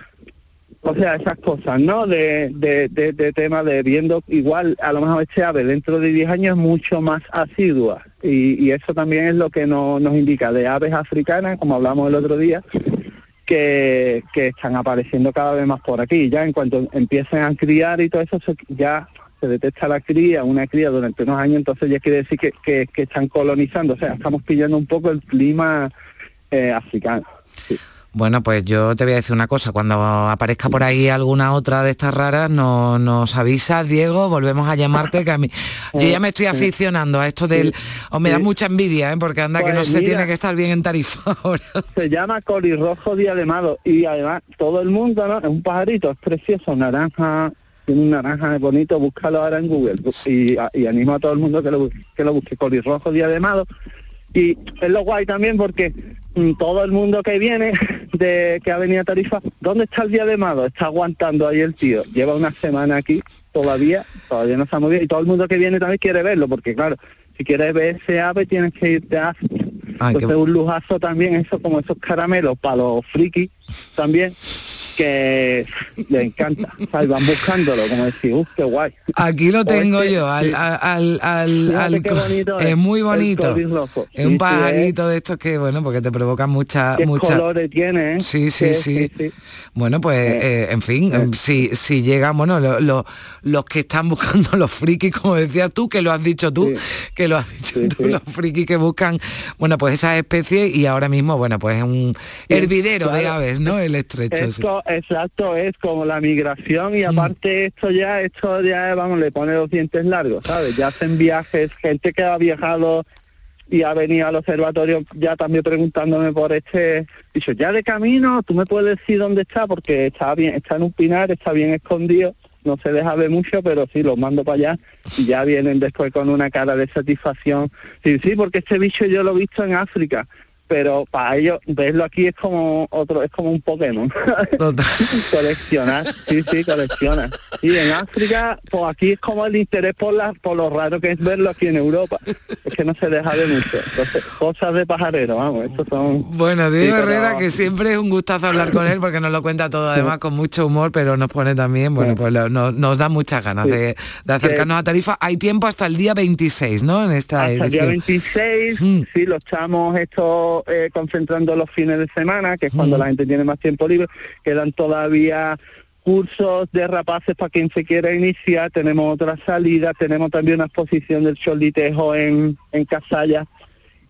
O sea, esas cosas, ¿no? De, de, de, de tema de viendo, igual a lo mejor este ave dentro de 10 años es mucho más asidua y, y eso también es lo que no- nos indica de aves africanas, como hablamos el otro día, que, que están apareciendo cada vez más por aquí. Ya en cuanto empiecen a criar y todo eso, se- ya se detecta la cría, una cría durante unos años, entonces ya quiere decir que, que, están colonizando. O sea, estamos pillando un poco el clima eh, africano. Bueno, pues yo te voy a decir una cosa, cuando aparezca por ahí alguna otra de estas raras, no- nos avisas, Diego, volvemos a llamarte, que a mí, yo ya me estoy aficionando a esto del, o me da mucha envidia, ¿eh? porque anda que no Pues se mira. tiene que estar bien en Tarifa ahora. Se llama colirrojo diademado y además todo el mundo, ¿no? Es un pajarito, es precioso, naranja, tiene un naranja bonito, búscalo ahora en Google y, y animo a todo el mundo que lo, que lo busque, colirrojo diademado. Y es lo guay también porque mm, todo el mundo que viene de que ha venido a Tarifa, ¿dónde está el diademado? Está aguantando ahí el tío. Lleva una semana aquí todavía, todavía no se ha movido y todo el mundo que viene también quiere verlo porque claro, si quieres ver ese ave tienes que irte a qué Entonces un lujazo también, eso como esos caramelos para los frikis también, que le encanta. ¿sabes? Van buscándolo, como decir, uff, qué guay. Aquí lo O tengo este, yo, al, al, al, es es, muy bonito. Es un pajarito de estos que, bueno, porque te provocan mucha, ¿Qué mucha. colores tiene? eh? Sí, sí, sí. Bueno, pues, eh, en fin, em, si, si llegan, bueno, lo- lo- los que están buscando los frikis, como decías tú, que lo has dicho tú, que lo has dicho tú, los frikis que buscan, bueno, pues esas especies y ahora mismo, bueno, pues es un hervidero de aves, ¿no? El estrecho. Esto, exacto, es como la migración y aparte esto ya, esto ya, vamos, le pone los dientes largos, ¿sabes? Ya hacen viajes, gente que ha viajado y ha venido al observatorio ya también preguntándome por este, dicho, ya de camino, tú me puedes decir dónde está, porque está bien, está en un pinar, está bien escondido, no se deja ver mucho, pero sí, los mando para allá y ya vienen después con una cara de satisfacción. Sí, sí, porque este bicho yo lo he visto en África, pero para ellos verlo aquí es como otro, es como un Pokémon. coleccionar, sí, sí, coleccionar. Y en África, pues aquí es como el interés por la, por lo raro que es verlo aquí en Europa. Es que no se deja de mucho. Entonces, cosas de pajarero, vamos, estos son. Bueno, Diego Sí, pero- Herrera, que siempre es un gustazo hablar con él porque nos lo cuenta todo además con mucho humor, pero nos pone también, bueno, pues lo- nos, nos da muchas ganas Sí. de, de acercarnos a Tarifa. Hay tiempo hasta el día 26, ¿no? En esta Hasta el día edición. 26, sí, lo estamos eh, concentrando los fines de semana, que es cuando Mm. la gente tiene más tiempo libre. Quedan todavía cursos de rapaces para quien se quiera iniciar, tenemos otra salida, tenemos también una exposición del cholitejo en, en Casalla.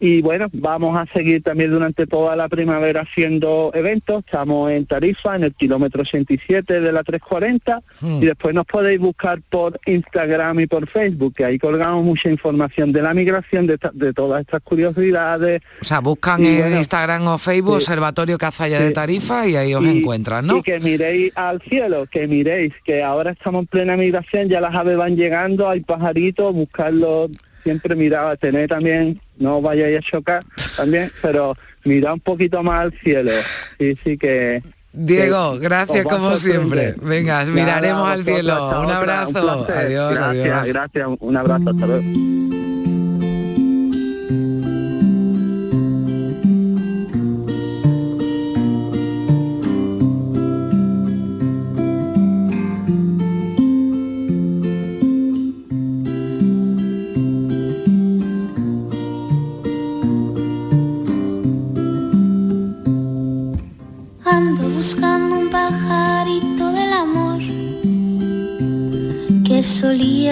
Y bueno, vamos a seguir también durante toda la primavera haciendo eventos. Estamos en Tarifa, en el kilómetro 87 de la 340. Hmm. Y después nos podéis buscar por Instagram y por Facebook, que ahí colgamos mucha información de la migración, de, de todas estas curiosidades. O sea, buscan Y en bueno, Instagram o Facebook sí. Observatorio Cazalla de Sí. Tarifa y ahí os Y- encuentran, ¿no? Y que miréis al cielo, que miréis, que ahora estamos en plena migración, ya las aves van llegando, hay pajaritos, buscarlos, siempre mirad, tener también, no vayáis a chocar también, pero mirad un poquito más al cielo. Sí, sí, que, Diego, gracias como siempre. Venga, Nada, miraremos al cielo. Un otra, abrazo. un adiós, gracias, adiós. gracias, un abrazo, hasta luego.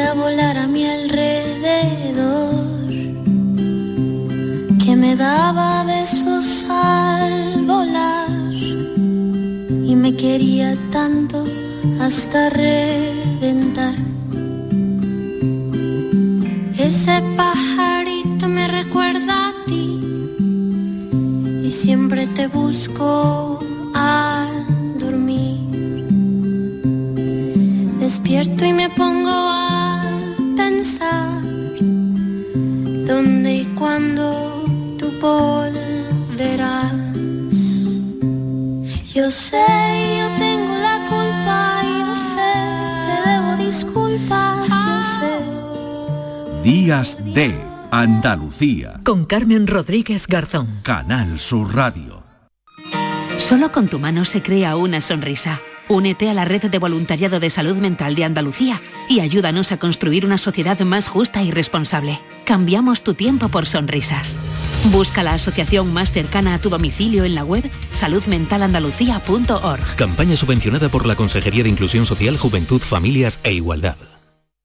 Solía volar a mi alrededor, que me daba besos al volar y me quería tanto hasta reventar. Ese pajarito me recuerda a ti y siempre te busco al dormir. Despierto y me pongo a Yo sé, yo tengo la culpa, yo sé, te debo disculpas, yo sé. Días de Andalucía. Con Carmen Rodríguez Garzón. Canal Sur Radio. Solo con tu mano se crea una sonrisa. Únete a la red de voluntariado de salud mental de Andalucía y ayúdanos a construir una sociedad más justa y responsable. Cambiamos tu tiempo por sonrisas. Busca la asociación más cercana a tu domicilio en la web saludmentalandalucía.org. Campaña subvencionada por la Consejería de Inclusión Social, Juventud, Familias e Igualdad.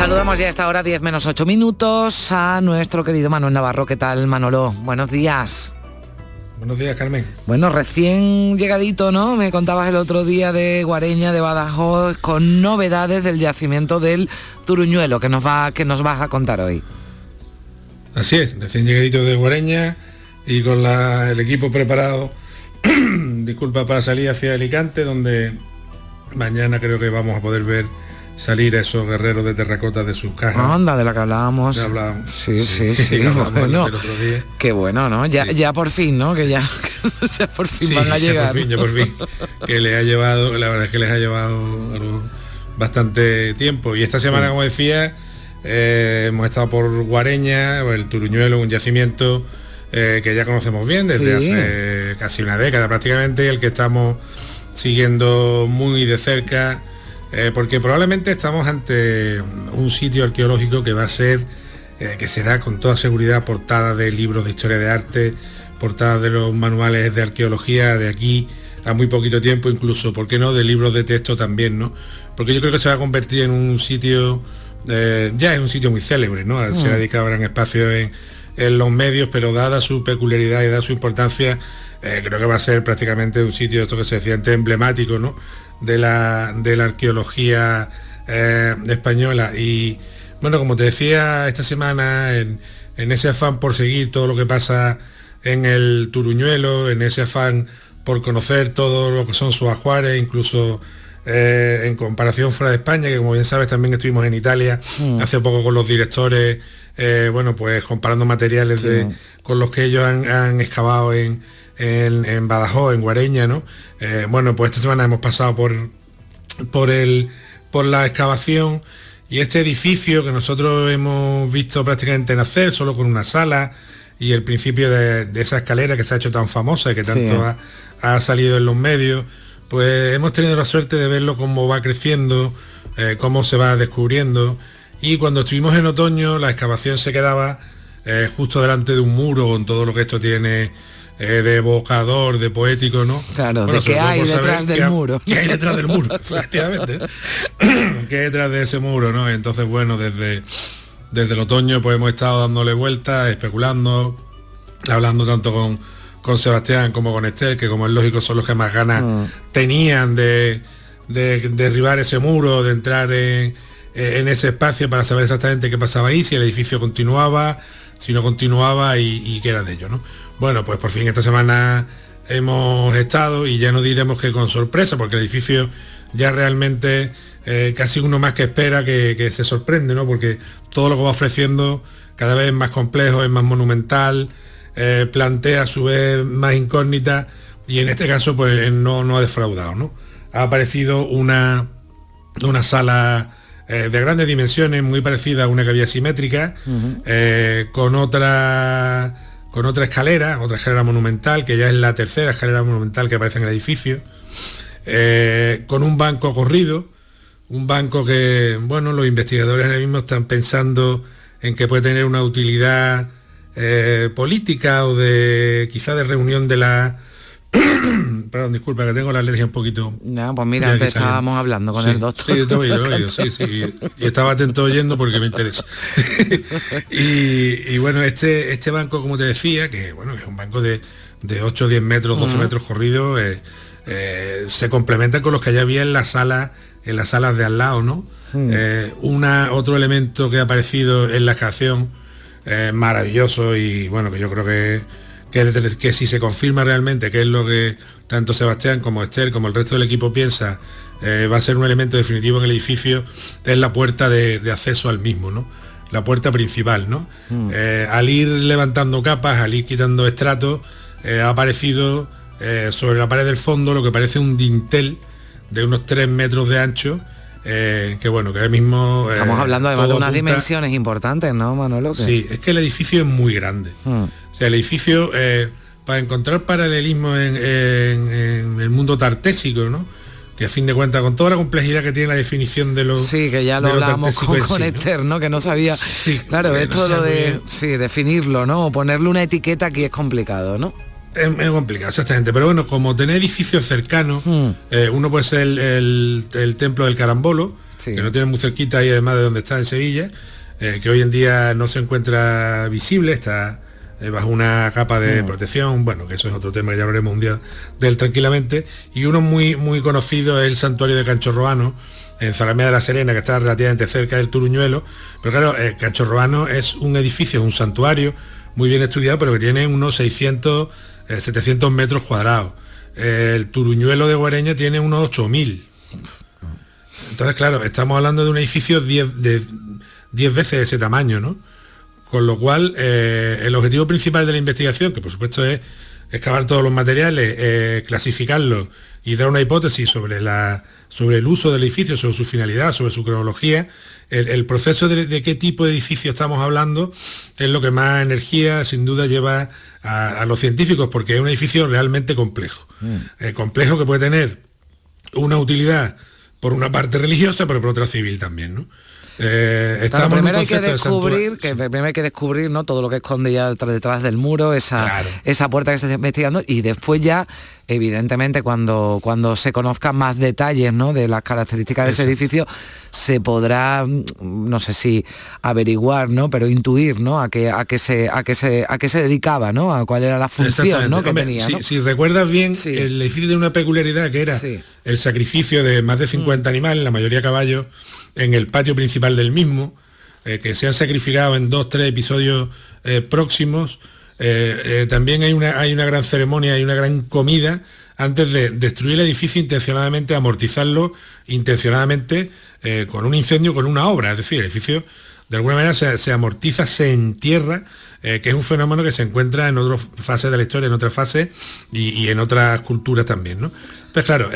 Saludamos ya a esta hora, 10 menos 8 minutos, a nuestro querido Manuel Navarro. ¿Qué tal, Manolo? Buenos días. Buenos días, Carmen. Bueno, recién llegadito, ¿no? Me contabas el otro día de Guareña, de Badajoz, con novedades del yacimiento del Turuñuelo, que nos, va, que nos vas a contar hoy. Así es, recién llegadito de Guareña y con la- el equipo preparado, disculpa, para salir hacia Alicante, donde mañana creo que vamos a poder ver salir a esos guerreros de terracota de sus cajas. Anda, de la que hablábamos. Sí, sí, Sí, sí. que bueno, qué bueno, ¿no? Ya, ya por fin, ¿no? Que ya, que ya por fin Sí, van a ya llegar. por fin, ya por fin. Que le ha llevado, la verdad es que les ha llevado algo- bastante tiempo. Y esta semana, como decía, eh, hemos estado por Guareña, el Turuñuelo, un yacimiento eh, que ya conocemos bien desde hace casi una década prácticamente, el que estamos siguiendo muy de cerca, eh, porque probablemente estamos ante un sitio arqueológico que va a ser, eh, que será con toda seguridad portada de libros de historia de arte, portada de los manuales de arqueología de aquí a muy poquito tiempo, incluso, ¿por qué no?, de libros de texto también, ¿no? Porque yo creo que se va a convertir en un sitio, eh, ya es un sitio muy célebre, ¿no? Se Mm. ha dedicado gran espacio en, en los medios, pero dada su peculiaridad y dada su importancia, eh, creo que va a ser prácticamente un sitio, esto que se decía antes, emblemático, ¿no? De la, de la arqueología eh, española. Y bueno, como te decía esta semana, en, en ese afán por seguir todo lo que pasa en el Turuñuelo, en ese afán por conocer todo lo que son sus ajuares, incluso eh, en comparación fuera de España, que como bien sabes también estuvimos en Italia Mm. hace poco con los directores, eh, bueno, pues comparando materiales de, con los que ellos han, han excavado en, en, en Badajoz, en Guareña, ¿no? Eh, bueno, pues esta semana hemos pasado por, por, el, por la excavación y este edificio que nosotros hemos visto prácticamente nacer, solo con una sala y el principio de, de esa escalera que se ha hecho tan famosa y que tanto Sí. ha, ha salido en los medios, pues hemos tenido la suerte de verlo cómo va creciendo eh, cómo se va descubriendo. Y cuando estuvimos en otoño, la excavación se quedaba eh, justo delante de un muro con todo lo que esto tiene eh, de evocador, de poético, ¿no? Claro, de qué hay detrás del muro. ¿Qué hay detrás del muro? Efectivamente. ¿Qué hay detrás de ese muro, no? Entonces, bueno, desde, desde el otoño pues hemos estado dándole vueltas, especulando, hablando tanto con, con Sebastián como con Esther, que como es lógico son los que más ganas Mm. tenían de, de derribar ese muro, de entrar en, en ese espacio para saber exactamente qué pasaba ahí, si el edificio continuaba, si no continuaba y, y qué era de ello, ¿no? Bueno, pues por fin esta semana hemos estado y ya no diremos que con sorpresa, porque el edificio ya realmente eh, casi uno más que espera que, que se sorprende, ¿no? Porque todo lo que va ofreciendo cada vez es más complejo, es más monumental, eh, plantea a su vez más incógnitas y en este caso pues no, no ha defraudado, ¿no? Ha aparecido una, una sala eh, de grandes dimensiones, muy parecida a una que había simétrica, con otra con otra escalera, otra escalera monumental, que ya es la tercera escalera monumental que aparece en el edificio, eh, con un banco corrido, un banco que, bueno, los investigadores ahora mismo están pensando en que puede tener una utilidad eh, política o de quizá de reunión de la... Perdón, disculpa, que tengo la alergia un poquito... Ya, pues mira, antes estábamos hablando con Sí, el doctor. Sí, te oído, sí, sí, y, y estaba atento oyendo porque me interesa. y, y bueno, este, este banco, como te decía, que bueno, que es un banco de, de 8 o 10 metros, 12 Ujú. metros corridos, eh, eh, se complementa con los que ya había en la sala, en las salas de al lado, ¿no? Eh, una, otro elemento que ha aparecido en la excavación, eh, maravilloso y bueno, que yo creo que, que, que si se confirma realmente que es lo que tanto Sebastián como Esther como el resto del equipo piensa, eh, va a ser un elemento definitivo en el edificio, es la puerta de, de acceso al mismo, ¿no? La puerta principal, ¿no? Eh, al ir levantando capas, al ir quitando estratos, eh, ha aparecido sobre la pared del fondo lo que parece un dintel de unos 3 metros de ancho, eh, que bueno, que ahora mismo... eh, Estamos hablando además de unas dimensiones importantes, ¿no, Manolo? Sí, es que el edificio es muy grande. Mm. Sea, el edificio, eh, para encontrar paralelismo en, en- en el mundo tartésico, ¿no? Que a fin de cuentas, con toda la complejidad que tiene la definición de los... Sí, que ya lo hablábamos con, con sí, ¿no? Esther, ¿no? Que no sabía. claro, que no esto lo de sí, definirlo, ¿no? O ponerle una etiqueta aquí es complicado, ¿no? Es, es complicado, exactamente. Pero bueno, como tener edificios cercanos, Hmm. eh, uno puede ser el, el- el templo del Carambolo, que no tiene muy cerquita y además de donde está en Sevilla, eh, que hoy en día no se encuentra visible, está bajo una capa de Hmm. protección, bueno, que eso es otro tema que ya hablaremos un día de él tranquilamente. Y uno muy, muy conocido es el santuario de Canchorroano, en Zalamea de la Serena, que está relativamente cerca del Turuñuelo. Pero claro, eh, Canchorroano es un edificio, un santuario muy bien estudiado, pero que tiene unos 600, eh, 700 metros cuadrados. Eh, el Turuñuelo de Guareña tiene unos 8000. Entonces, claro, estamos hablando de un edificio 10, de 10 veces ese tamaño, ¿no? Con lo cual, eh, el objetivo principal de la investigación, que por supuesto es excavar todos los materiales, eh, clasificarlos y dar una hipótesis sobre, la, sobre el uso del edificio, sobre su finalidad, sobre su cronología, el, el proceso de, de qué tipo de edificio estamos hablando es lo que más energía sin duda lleva a, a los científicos, porque es un edificio realmente complejo. Eh, complejo que puede tener una utilidad por una parte religiosa, pero por otra civil también, ¿no? Eh, estamos primero hay que de descubrir, que primero hay que descubrir ¿no? todo lo que esconde ya detrás, detrás del muro, esa, esa puerta que se está investigando, y después ya, evidentemente, cuando, cuando se conozcan más detalles ¿no? de las características de ese edificio, se podrá, mm, no sé si averiguar, ¿no? Pero intuir, ¿no? A qué, a qué se, a qué se, a qué se dedicaba, ¿no? A cuál era la función. ¿no? Que Hombre, tenía, si, ¿no? si recuerdas bien, el edificio tiene una peculiaridad que era Sí. el sacrificio de más de 50 animales, la mayoría caballos, en el patio principal del mismo, eh, que se han sacrificado en dos, tres episodios eh, próximos. Eh, también hay una, hay una gran ceremonia, hay una gran comida antes de destruir el edificio intencionadamente, amortizarlo intencionadamente con un incendio, con una obra. Es decir, el edificio de alguna manera se, se amortiza, se entierra, que es un fenómeno que se encuentra en otras fases de la historia, en otras fases y, y en otras culturas también. ¿no? Pues claro,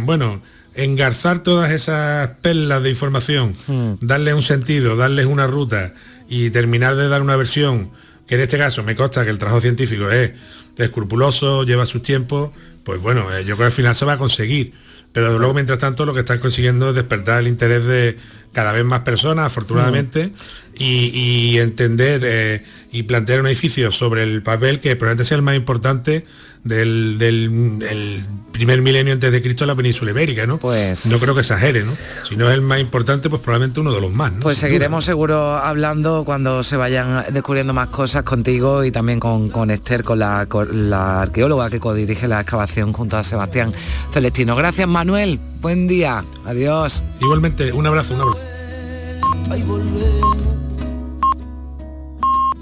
bueno, engarzar todas esas perlas de información, darle un sentido, darles una ruta y terminar de dar una versión, que en este caso me consta que el trabajo científico es escrupuloso, lleva sus tiempos, pues bueno, eh, yo creo que al final se va a conseguir. Pero luego, mientras tanto, lo que están consiguiendo es despertar el interés de cada vez más personas, afortunadamente, mm. y, entender eh, y plantear un edificio sobre el papel que probablemente sea el más importante del, primer milenio antes de Cristo en la península ibérica, ¿no? Pues no creo que exagere, ¿no? Si no es el más importante, pues probablemente uno de los más. Pues seguiremos seguro hablando cuando se vayan descubriendo más cosas contigo y también con, con Esther, con la, la arqueóloga que codirige la excavación junto a Sebastián Celestino. Gracias Manuel, buen día, adiós. Igualmente, un abrazo, un abrazo.